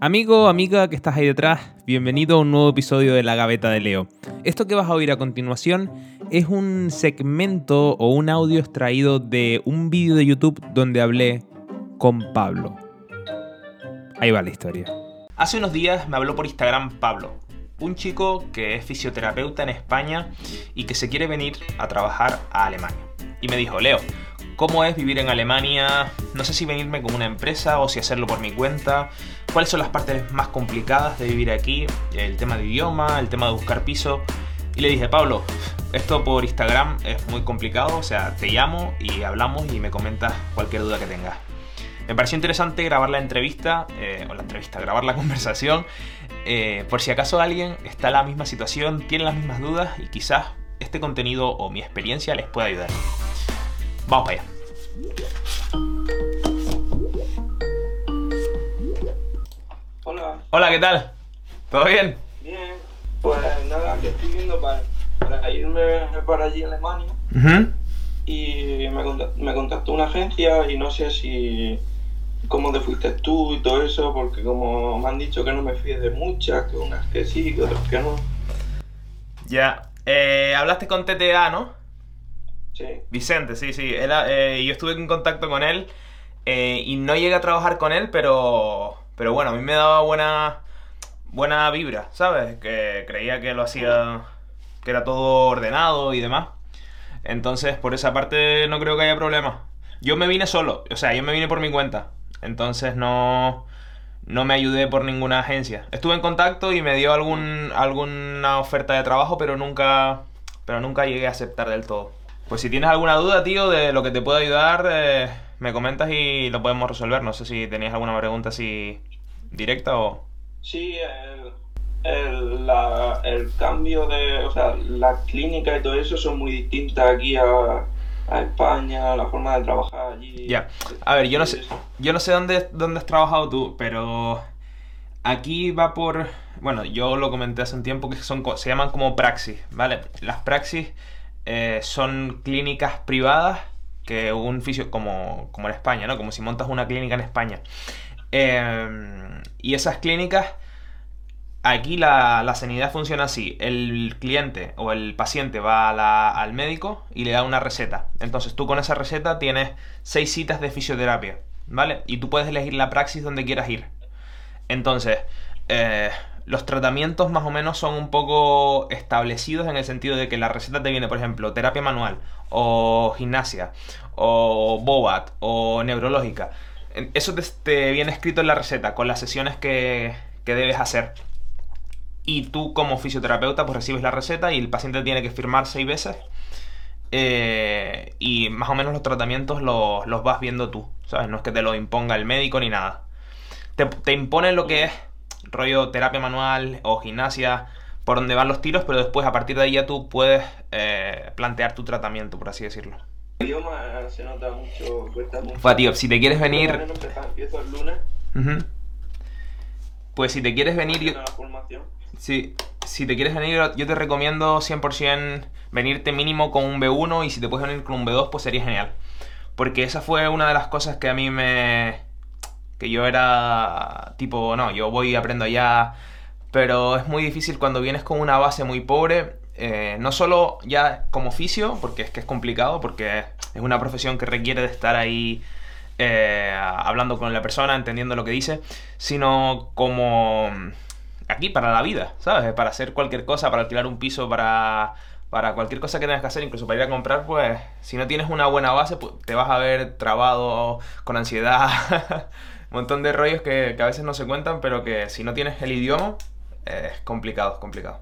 Amigo, amiga que estás ahí detrás, bienvenido a un nuevo episodio de La Gaveta de Leo. Esto que vas a oír a continuación es un segmento o un audio extraído de un vídeo de YouTube donde hablé con Pablo. Ahí va la historia. Hace unos días me habló por Instagram Pablo, un chico que es fisioterapeuta en España y que se quiere venir a trabajar a Alemania. Y me dijo, Leo, cómo es vivir en Alemania, no sé si venirme con una empresa o si hacerlo por mi cuenta, cuáles son las partes más complicadas de vivir aquí, el tema de idioma, el tema de buscar piso. Y le dije, Pablo, esto por Instagram es muy complicado, o sea, te llamo y hablamos y me comentas cualquier duda que tengas. Me pareció interesante grabar la entrevista, eh, o la entrevista, grabar la conversación, eh, por si acaso alguien está en la misma situación, tiene las mismas dudas y quizás este contenido o mi experiencia les pueda ayudar. Vamos para allá. Hola, Hola, ¿qué tal? ¿Todo bien? bien. Pues nada, que estoy viendo para, para irme para allí a Alemania y me, contact- me contactó una agencia y no sé si cómo te fuiste tú y todo eso, porque como me han dicho que no me fíes de muchas, que unas que sí, que otras que no. Ya. Eh, hablaste con TTA, ¿no? Vicente, sí, sí. Eh, yo estuve en contacto con él eh, y no llegué a trabajar con él, pero, pero bueno, a mí me daba buena, buena vibra, ¿sabes? Que creía que lo hacía, que era todo ordenado y demás. Entonces, por esa parte no creo que haya problema. Yo me vine solo, o sea, yo me vine por mi cuenta. Entonces no, no me ayudé por ninguna agencia. Estuve en contacto y me dio algún, alguna oferta de trabajo, pero nunca, pero nunca llegué a aceptar del todo. Pues si tienes alguna duda, tío, de lo que te puedo ayudar, eh, me comentas y lo podemos resolver. No sé si tenías alguna pregunta así directa o... sí, el, el, la- el cambio de, o sea, las clínicas y todo eso son muy distintas aquí a, a España, la forma de trabajar allí. Ya. A ver, yo no sé, yo no sé dónde, dónde has trabajado tú, pero aquí va por... Bueno, yo lo comenté hace un tiempo que son, se llaman como praxis, ¿vale? Las praxis eh, son clínicas privadas que un fisio, como, como en España, ¿no? Como si montas una clínica en España. Eh, y esas clínicas, aquí la, la sanidad funciona así. El cliente o el paciente va al médico y le da una receta. Entonces tú con esa receta tienes seis citas de fisioterapia, ¿vale? Y tú puedes elegir la praxis donde quieras ir. Entonces, eh, los tratamientos más o menos son un poco establecidos en el sentido de que la receta te viene, por ejemplo, terapia manual, o gimnasia, o bobat, o neurológica. Eso te, viene escrito en la receta, con las sesiones que, que debes hacer. Y tú como fisioterapeuta pues recibes la receta y el paciente tiene que firmar seis veces. Eh, y más o menos los tratamientos los, los vas viendo tú, ¿sabes? No es que te lo imponga el médico ni nada te, te imponen lo que es rollo terapia manual o gimnasia por donde van los tiros, pero después a partir de ahí ya tú puedes eh, plantear tu tratamiento, por así decirlo. El idioma se nota mucho, cuesta mucho. Tío, si te quieres venir... empiezo el lunes. Pues si te quieres venir... yo-. Sí, si te quieres venir, yo te recomiendo 100% venirte mínimo con un B1 y si te puedes venir con un B2, pues sería genial. Porque esa fue una de las cosas que a mí me... que yo era tipo, no, yo voy y aprendo allá, pero es muy difícil cuando vienes con una base muy pobre, eh, no solo ya como oficio, porque es que es complicado, porque es una profesión que requiere de estar ahí eh, hablando con la persona, entendiendo lo que dice, sino como aquí para la vida, ¿sabes? Para hacer cualquier cosa, para alquilar un piso, para, para cualquier cosa que tengas que hacer, incluso para ir a comprar, pues si no tienes una buena base, pues, te vas a ver trabado, con ansiedad, montón de rollos que, que a veces no se cuentan, pero que si no tienes el idioma, eh, es complicado, es complicado.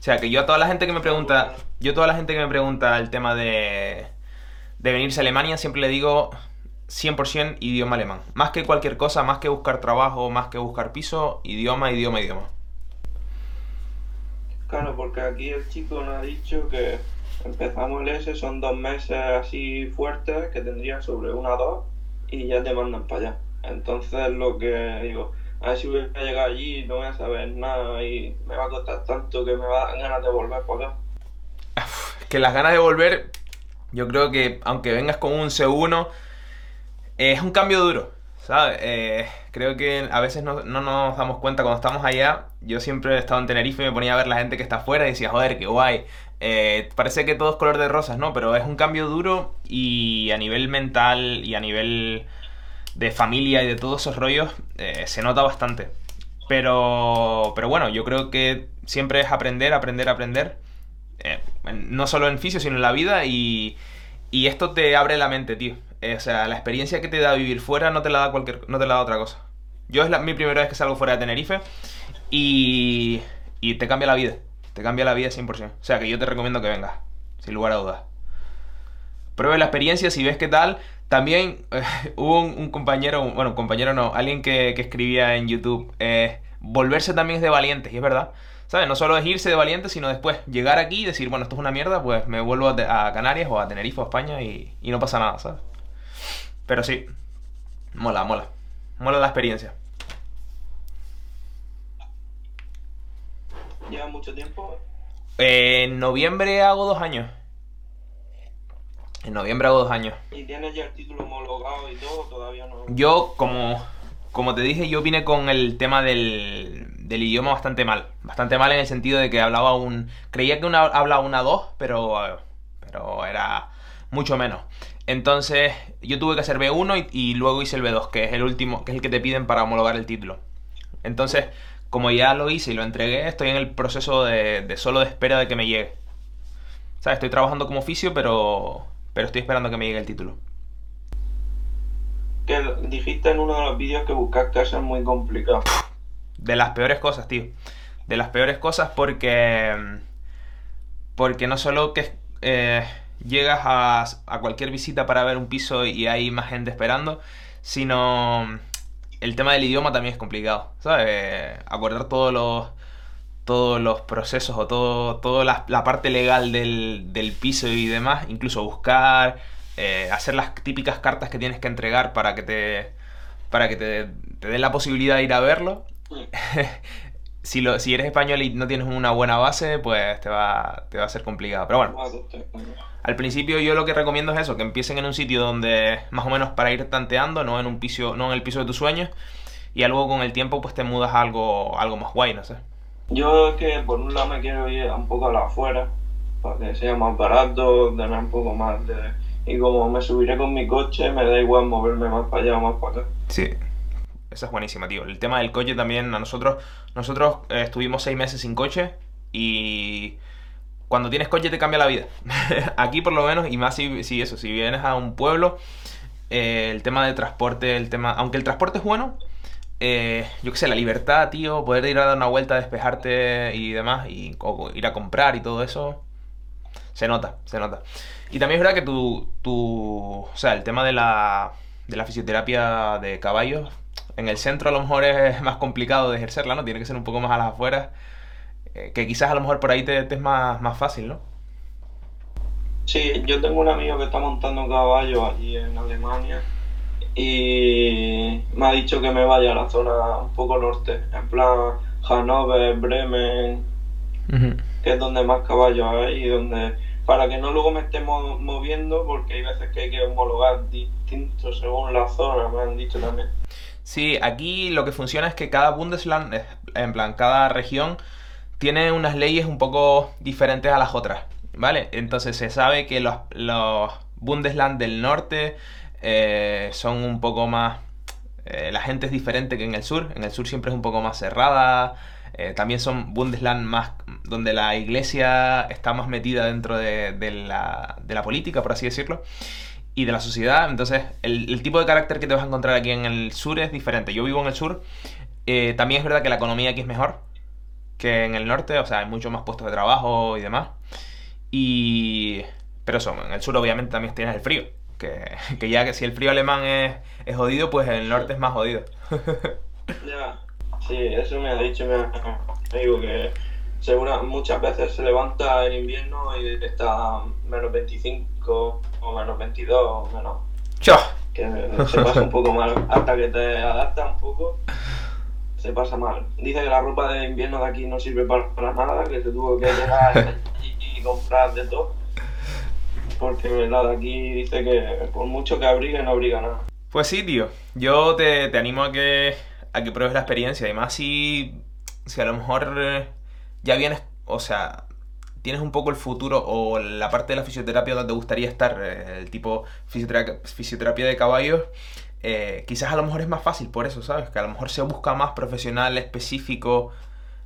O sea, que yo a toda la gente que me pregunta, yo a toda la gente que me pregunta el tema de, de venirse a Alemania, siempre le digo 100% idioma alemán. Más que cualquier cosa, más que buscar trabajo, más que buscar piso, idioma, idioma, idioma. Claro, porque aquí el chico nos ha dicho que empezamos el S, son dos meses así fuertes que tendrían sobre una dos y ya te mandan para allá. Entonces lo que digo, a ver si voy a llegar allí no voy a saber nada y me va a costar tanto que me va a dar ganas de volver para acá. Que las ganas de volver, yo creo que aunque vengas con un C1, es un cambio duro. ¿sabes? Eh, creo que a veces no, no, nos damos cuenta cuando estamos allá. Yo siempre he estado en Tenerife y me ponía a ver la gente que está afuera y decía, joder, qué guay. Eh, parece que todo es color de rosas, ¿no? Pero es un cambio duro y a nivel mental y a nivel de familia y de todos esos rollos eh, se nota bastante. Pero, pero bueno, yo creo que siempre es aprender, aprender, aprender. Eh, no solo en fisio, sino en la vida y, y esto te abre la mente, tío. o sea, la experiencia que te da vivir fuera no te la da cualquier, no te la da otra cosa. Yo es la, mi primera vez que salgo fuera de Tenerife y, y te cambia la vida. Te cambia la vida 100%. O sea que yo te recomiendo que vengas, sin lugar a dudas. Pruebe la experiencia, si ves qué tal. También hubo un, compañero, bueno, compañero no, alguien que, escribía en YouTube, eh, volverse también es de valientes, y es verdad. ¿Sabes? No solo es irse de valientes, sino después llegar aquí y decir, bueno, esto es una mierda, pues me vuelvo a, Canarias o a Tenerife o a España y no pasa nada, ¿sabes? Pero sí, mola, mola. Mola la experiencia. ¿Lleva mucho tiempo? en noviembre hago dos años. En noviembre hago dos años. ¿Y tienes ya el título homologado y todo? ¿Todavía no? Yo, como, como te dije, yo vine con el tema del, del idioma bastante mal. Bastante mal en el sentido de que hablaba un... Creía que una, hablaba una dos, pero, pero era mucho menos. Entonces yo tuve que hacer B1 y, y, luego hice el B2, que es el último, que es el que te piden para homologar el título. Entonces como ya lo hice y lo entregué, estoy en el proceso de, solo de espera de que me llegue. O sea, estoy trabajando como oficio, pero, pero estoy esperando que me llegue el título. Que dijiste en uno de los vídeos que buscar casa es muy complicado. De las peores cosas, tío. De las peores cosas porque... Porque no solo que eh, llegas a, a cualquier visita para ver un piso y hay más gente esperando, sino el tema del idioma también es complicado, ¿sabes? Acordar todos los todos los procesos o todo, toda la, parte legal del, piso y demás, incluso buscar, eh, hacer las típicas cartas que tienes que entregar para que te para que te, te den la posibilidad de ir a verlo. si, lo, si eres español y no tienes una buena base, pues te va, te va a ser complicado. Pero bueno, al principio yo lo que recomiendo es eso, que empiecen en un sitio donde más o menos para ir tanteando, no en un piso, no en el piso de tus sueños, y luego con el tiempo pues te mudas a algo, algo más guay, no sé. Yo es que por un lado me quiero ir un poco a la afuera, para que sea más barato, tener un poco más de... Y como me subiré con mi coche, me da igual moverme más para allá o más para acá. Sí, esa es buenísima, tío. El tema del coche también, a nosotros, nosotros eh, estuvimos seis meses sin coche y cuando tienes coche te cambia la vida. Aquí por lo menos, y más si, eso, si vienes a un pueblo, eh, el tema del transporte, el tema, aunque el transporte es bueno, eh, yo qué sé, la libertad, tío, poder ir a dar una vuelta, despejarte y demás, y ir a comprar y todo eso, se nota, se nota. Y también es verdad que tu, tu o sea, el tema de la, de la fisioterapia de caballos, en el centro a lo mejor es más complicado de ejercerla, ¿no? Tiene que ser un poco más a las afueras eh, que quizás a lo mejor por ahí te, es más, más fácil, ¿no? Sí, yo tengo un amigo que está montando caballo allí en Alemania y me ha dicho que me vaya a la zona un poco norte, en plan Hannover, Bremen, que es donde más caballos hay y donde para que no luego me estemos moviendo porque hay veces que hay que homologar distintos según la zona, me han dicho también. Sí, aquí lo que funciona es que cada Bundesland, en plan, cada región tiene unas leyes un poco diferentes a las otras, ¿vale? Entonces se sabe que los, Bundesland del norte eh, son un poco más... Eh, la gente es diferente que en el sur, en el sur siempre es un poco más cerrada, eh, también son Bundesland más donde la iglesia está más metida dentro de, la, de, la, política, por así decirlo, y de la sociedad. Entonces, el, el, tipo de carácter que te vas a encontrar aquí en el sur es diferente. Yo vivo en el sur. también es verdad que la economía aquí es mejor que en el norte, o sea, hay muchos más puestos de trabajo y demás. Y... Pero eso, en el sur obviamente también tienes el frío. Que, que ya que si el frío alemán es, es jodido, pues el norte es más jodido. ya, sí, eso me ha dicho mi amigo que segura, muchas veces se levanta en invierno y está menos 25 o menos 22 o menos. Que se pasa un poco mal hasta que te adaptas un poco se pasa mal. Dice que la ropa de invierno de aquí no sirve para, nada, que se tuvo que llegar y comprar de todo. Porque la de aquí dice que por mucho que abrigue no abriga nada. Pues sí, tío. Yo te, te animo a que, a que pruebes la experiencia. Además, si, si a lo mejor eh, ya vienes, o sea, tienes un poco el futuro o la parte de la fisioterapia donde te gustaría estar, eh, el tipo fisioterapia, de caballos, eh, quizás a lo mejor es más fácil por eso, ¿sabes? Que a lo mejor se busca más profesional, específico.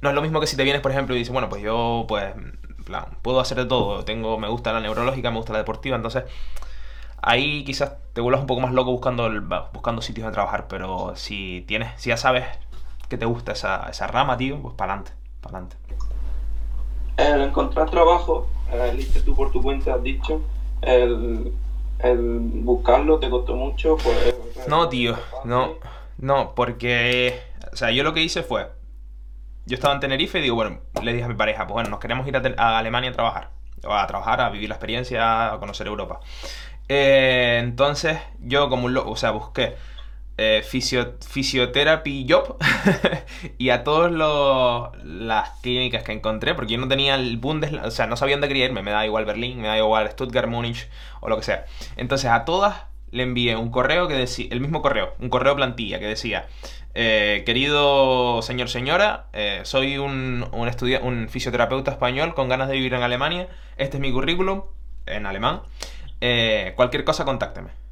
No es lo mismo que si te vienes, por ejemplo, y dices, bueno, pues yo, pues, plan, puedo hacer de todo. Tengo, me gusta la neurológica, me gusta la deportiva, entonces ahí quizás te vuelvas un poco más loco buscando, buscando sitios de trabajar, pero si tienes, si ya sabes que te gusta esa, esa rama, tío, pues para adelante, para adelante. El encontrar trabajo, eh, el irte tú por tu cuenta, has dicho, el, el buscarlo te costó mucho, pues... No, tío, no, no, porque, o sea, yo lo que hice fue, yo estaba en Tenerife y digo, bueno, le dije a mi pareja, pues bueno, nos queremos ir a Alemania a trabajar, o a trabajar, a vivir la experiencia, a conocer Europa. Eh, entonces, yo como un loco, o sea, busqué eh, Job. Y a todas las clínicas que encontré, porque yo no tenía el Bundes, o sea, no sabía dónde quería me da igual Berlín, me da igual Stuttgart, Múnich o lo que sea. Entonces a todas le envié un correo que decía, el mismo correo, un correo plantilla que decía, eh, querido señor, señora, eh, soy un, un, un fisioterapeuta español con ganas de vivir en Alemania, este es mi currículum en alemán, eh, cualquier cosa contácteme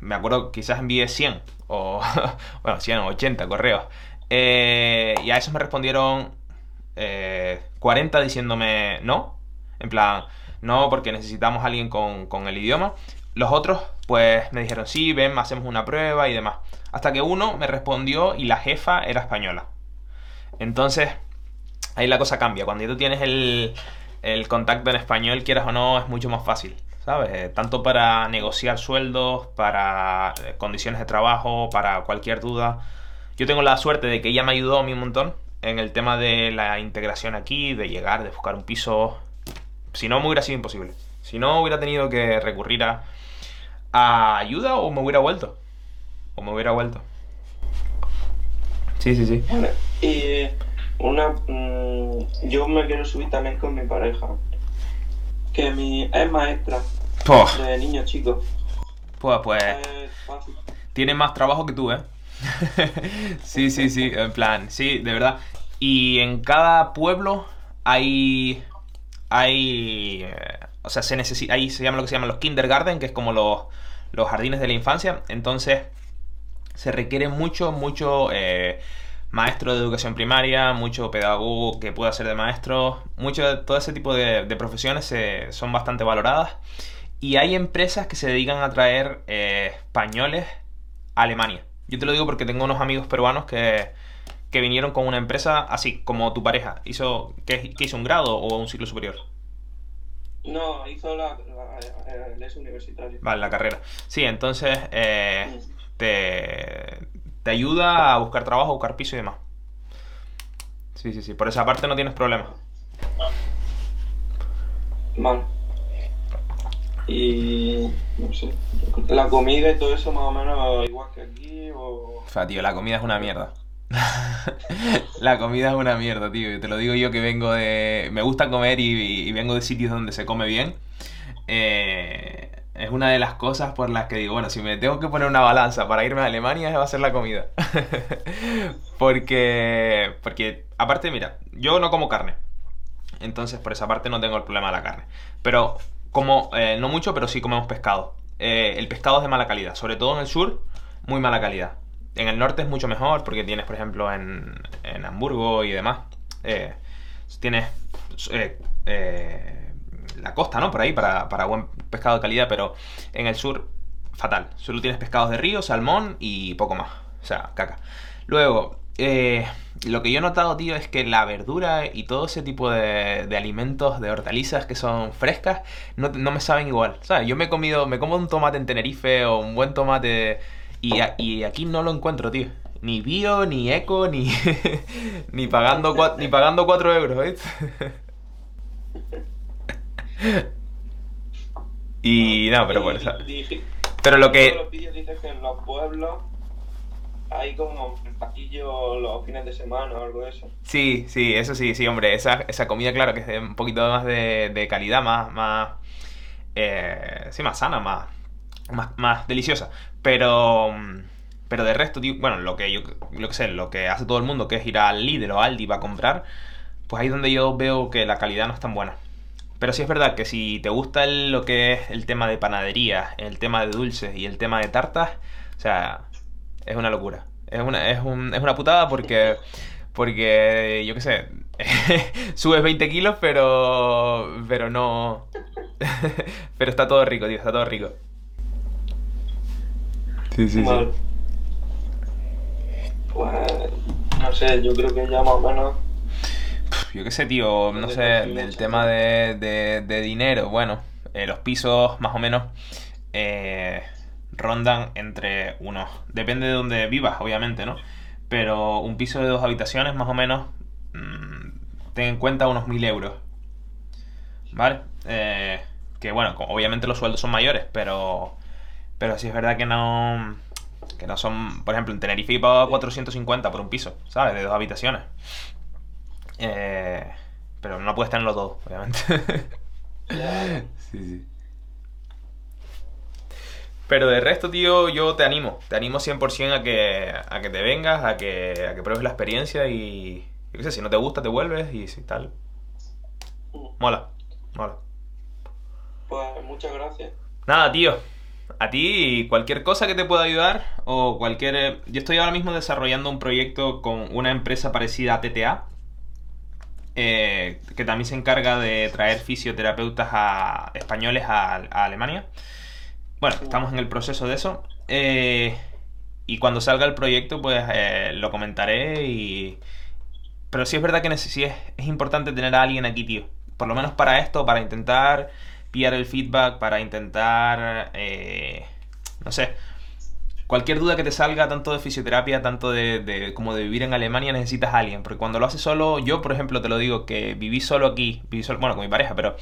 me acuerdo, quizás envié 100 o, bueno, 100 o 80 correos. Eh, y a esos me respondieron eh, 40 diciéndome no. En plan, no, porque necesitamos a alguien con, con el idioma. Los otros, pues me dijeron, sí, ven, hacemos una prueba y demás. Hasta que uno me respondió y la jefa era española. Entonces, ahí la cosa cambia. Cuando tú tienes el, el contacto en español, quieras o no, es mucho más fácil. ¿Sabes? Eh, Tanto para negociar sueldos, para eh, condiciones de trabajo, para cualquier duda. Yo tengo la suerte de que ella me ayudó a mí un montón en el tema de la integración aquí, de llegar, de buscar un piso. Si no, me hubiera sido imposible. Si no, hubiera tenido que recurrir a, a ayuda o me hubiera vuelto. O me hubiera vuelto. Sí, sí, sí. Vale, y una... mm, yo me quiero subir también con mi pareja, que mi es maestra De niños chicos. pues, pues tiene más trabajo que tú, ¿eh? sí, sí, sí, en plan, sí, de verdad. Y en cada pueblo hay. Hay. eh, o sea, se necesita. Ahí se llama lo que se llaman los kindergarten, que es como los, los jardines de la infancia. Entonces, se requiere mucho, mucho eh, maestro de educación primaria, mucho pedagogo que pueda ser de maestro. Mucho, todo ese tipo de, de profesiones se- son bastante valoradas. Y hay empresas que se dedican a traer eh, españoles a Alemania. Yo te lo digo porque tengo unos amigos peruanos que, que vinieron con una empresa así, como tu pareja. Hizo, ¿qué, qué hizo? ¿Un grado o un ciclo superior? No, hizo la, la, universitario. Vale, la carrera. Sí, entonces eh, te, te ayuda a buscar trabajo, a buscar piso y demás. Sí, sí, sí. Por esa parte no tienes problema. Vale. Y no sé, la comida y todo eso más o menos igual que aquí o... O sea, tío, la comida es una mierda. la comida es una mierda, tío. Te lo digo yo que vengo de... Me gusta comer y, vengo de sitios donde se come bien. Eh, es una de las cosas por las que digo, bueno, si me tengo que poner una balanza para irme a Alemania, va a ser la comida. porque... Porque, aparte, mira, yo no como carne. Entonces, por esa parte no tengo el problema de la carne. Pero, como, eh, no mucho, pero sí comemos pescado. Eh, el pescado es de mala calidad. Sobre todo en el sur, muy mala calidad. En el norte es mucho mejor porque tienes, por ejemplo, en, en Hamburgo y demás, eh, tienes eh, la costa, ¿no? Por ahí para, para buen pescado de calidad, pero en el sur, fatal. Solo tienes pescados de río, salmón y poco más. O sea, caca. Luego, eh, lo que yo he notado, tío, es que la verdura y todo ese tipo de, de alimentos, de hortalizas que son frescas, no, no me saben igual. ¿Sabes? Yo me he comido, me como un tomate en Tenerife o un buen tomate y, a- y aquí no lo encuentro, tío. Ni bio, ni eco, ni, ni pagando cua- ni pagando 4 euros, ¿viste? y no, pero bueno, Pero lo que... los vídeos dicen que en los pueblos hay como patillos los fines de semana o algo de eso. Sí, sí, eso sí, sí, hombre, esa, esa comida, claro, que es un poquito más de, de calidad, más, más, eh, sí, más sana, más, más, más deliciosa. Pero, pero de resto, tío, bueno, lo que yo, lo que sé, lo que hace todo el mundo, que es ir al Lidl o Aldi para comprar, pues ahí es donde yo veo que la calidad no es tan buena. Pero sí es verdad que si te gusta el- lo que es el tema de panadería, el tema de dulces y el tema de tartas, o sea, es una locura. Es una, es un- es una putada porque, porque yo qué sé, subes 20 kilos, pero, pero no... pero está todo rico, tío, está todo rico. Sí, sí, Vale. Pues, no sé, yo creo que ya más o menos. Yo qué sé, tío, no sé, del tema de, de- de dinero, bueno, eh, los pisos más o menos eh, rondan entre unos, depende de donde vivas, obviamente, ¿no? Pero un piso de dos habitaciones más o menos, mm, ten en cuenta unos mil euros, ¿vale? Eh, que bueno, obviamente los sueldos son mayores, pero, pero sí es verdad que no, que no son, por ejemplo, en Tenerife yo pagaba 450 por un piso, ¿sabes? De dos habitaciones. Eh, pero no puedes tenerlo todo, obviamente. Sí, sí. Pero de resto, tío, yo te animo. Te animo 100% a que, a que te vengas, a que, a que pruebes la experiencia y... Yo qué sé, si no te gusta, te vuelves y si tal. Mola, mola. Pues muchas gracias. Nada, tío. A ti, cualquier cosa que te pueda ayudar o cualquier... eh, Yo estoy ahora mismo desarrollando un proyecto con una empresa parecida a TTA, eh, que también se encarga de traer fisioterapeutas a, españoles a, a Alemania. Bueno, estamos en el proceso de eso. eh, y cuando salga el proyecto, pues eh, lo comentaré y... Pero sí es verdad que sí es, es importante tener a alguien aquí, tío. Por lo menos para esto, para intentar pillar el feedback, para intentar... eh, no sé. Cualquier duda que te salga, tanto de fisioterapia, tanto de, de- como de vivir en Alemania, necesitas a alguien. Porque cuando lo haces solo, yo por ejemplo te lo digo, que viví solo aquí, viví solo, bueno, con mi pareja, pero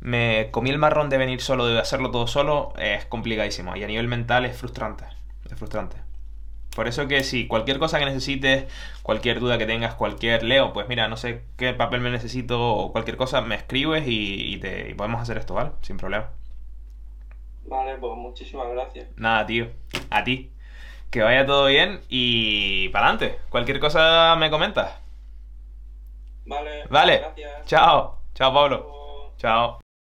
me comí el marrón de venir solo, de hacerlo todo solo, es complicadísimo. Y a nivel mental es frustrante. Es frustrante. Por eso que sí, cualquier cosa que necesites, cualquier duda que tengas, cualquier Leo, pues mira, no sé qué papel me necesito o cualquier cosa, me escribes y, y te, y podemos hacer esto, ¿vale? Sin problema. Vale, pues muchísimas gracias. Nada, tío. A ti. Que vaya todo bien y para adelante. Cualquier cosa me comentas. Vale, Vale. gracias. Chao. Chao, Pablo. Chao.